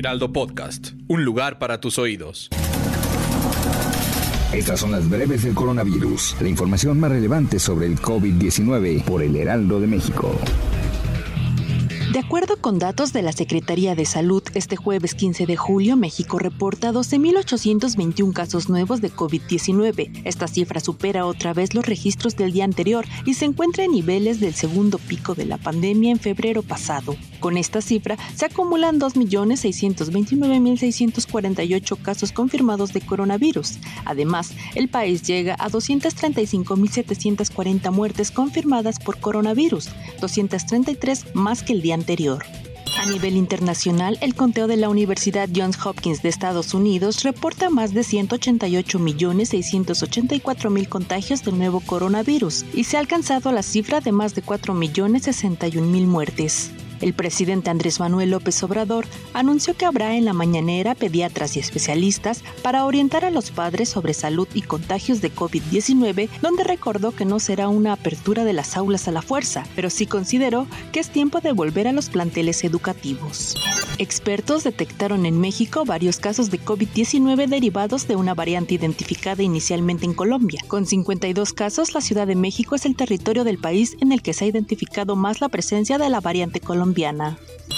Heraldo Podcast, un lugar para tus oídos. Estas son las breves del coronavirus, la información más relevante sobre el COVID-19 por el Heraldo de México. De acuerdo con datos de la Secretaría de Salud, este jueves 15 de julio, México reporta 12.821 casos nuevos de COVID-19. Esta cifra supera otra vez los registros del día anterior y se encuentra en niveles del segundo pico de la pandemia en febrero pasado. Con esta cifra se acumulan 2.629.648 casos confirmados de coronavirus. Además, el país llega a 235.740 muertes confirmadas por coronavirus, 233 más que el día anterior. A nivel internacional, el conteo de la Universidad Johns Hopkins de Estados Unidos reporta más de 188.684.000 contagios del nuevo coronavirus y se ha alcanzado la cifra de más de 4.061.000 muertes. El presidente Andrés Manuel López Obrador anunció que habrá en la mañanera pediatras y especialistas para orientar a los padres sobre salud y contagios de COVID-19, donde recordó que no será una apertura de las aulas a la fuerza, pero sí consideró que es tiempo de volver a los planteles educativos. Expertos detectaron en México varios casos de COVID-19 derivados de una variante identificada inicialmente en Colombia. Con 52 casos, la Ciudad de México es el territorio del país en el que se ha identificado más la presencia de la variante colombiana.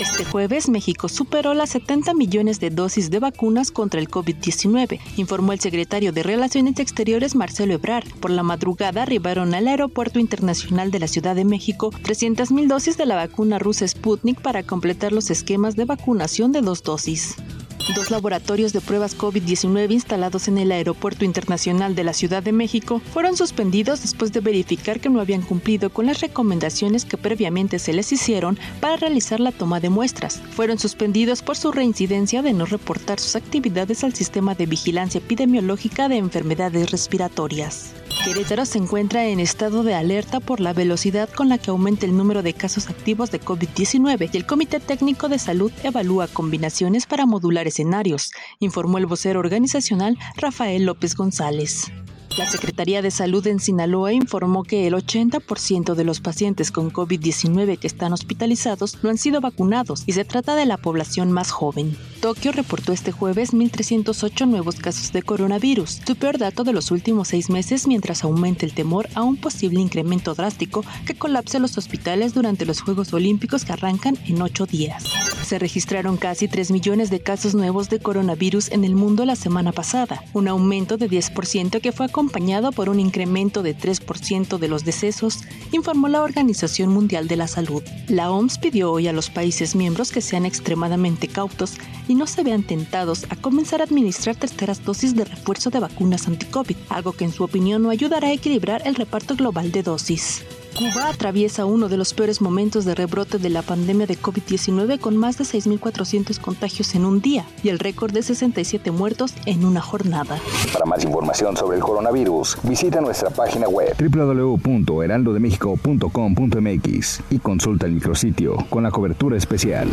Este jueves, México superó las 70 millones de dosis de vacunas contra el COVID-19, informó el secretario de Relaciones Exteriores Marcelo Ebrard. Por la madrugada arribaron al Aeropuerto Internacional de la Ciudad de México 300.000 dosis de la vacuna rusa Sputnik para completar los esquemas de vacunación de dos dosis. Dos laboratorios de pruebas COVID-19 instalados en el Aeropuerto Internacional de la Ciudad de México fueron suspendidos después de verificar que no habían cumplido con las recomendaciones que previamente se les hicieron para realizar la toma de muestras. Fueron suspendidos por su reincidencia de no reportar sus actividades al sistema de vigilancia epidemiológica de enfermedades respiratorias. Querétaro se encuentra en estado de alerta por la velocidad con la que aumenta el número de casos activos de COVID-19 y el Comité Técnico de Salud evalúa combinaciones para modular escenarios, informó el vocero organizacional Rafael López González. La Secretaría de Salud en Sinaloa informó que el 80% de los pacientes con COVID-19 que están hospitalizados no han sido vacunados y se trata de la población más joven. Tokio reportó este jueves 1.308 nuevos casos de coronavirus, su peor dato de los últimos seis meses mientras aumenta el temor a un posible incremento drástico que colapse los hospitales durante los Juegos Olímpicos que arrancan en ocho días. Se registraron casi 3 millones de casos nuevos de coronavirus en el mundo la semana pasada, un aumento de 10% que fue acompañado por un incremento de 3% de los decesos, informó la Organización Mundial de la Salud. La OMS pidió hoy a los países miembros que sean extremadamente cautos y no se vean tentados a comenzar a administrar terceras dosis de refuerzo de vacunas anti-COVID, algo que en su opinión no ayudará a equilibrar el reparto global de dosis. Cuba atraviesa uno de los peores momentos de rebrote de la pandemia de COVID-19 con más de 6.400 contagios en un día y el récord de 67 muertos en una jornada. Para más información sobre el coronavirus, visita nuestra página web www.heraldodemexico.com.mx y consulta el micrositio con la cobertura especial.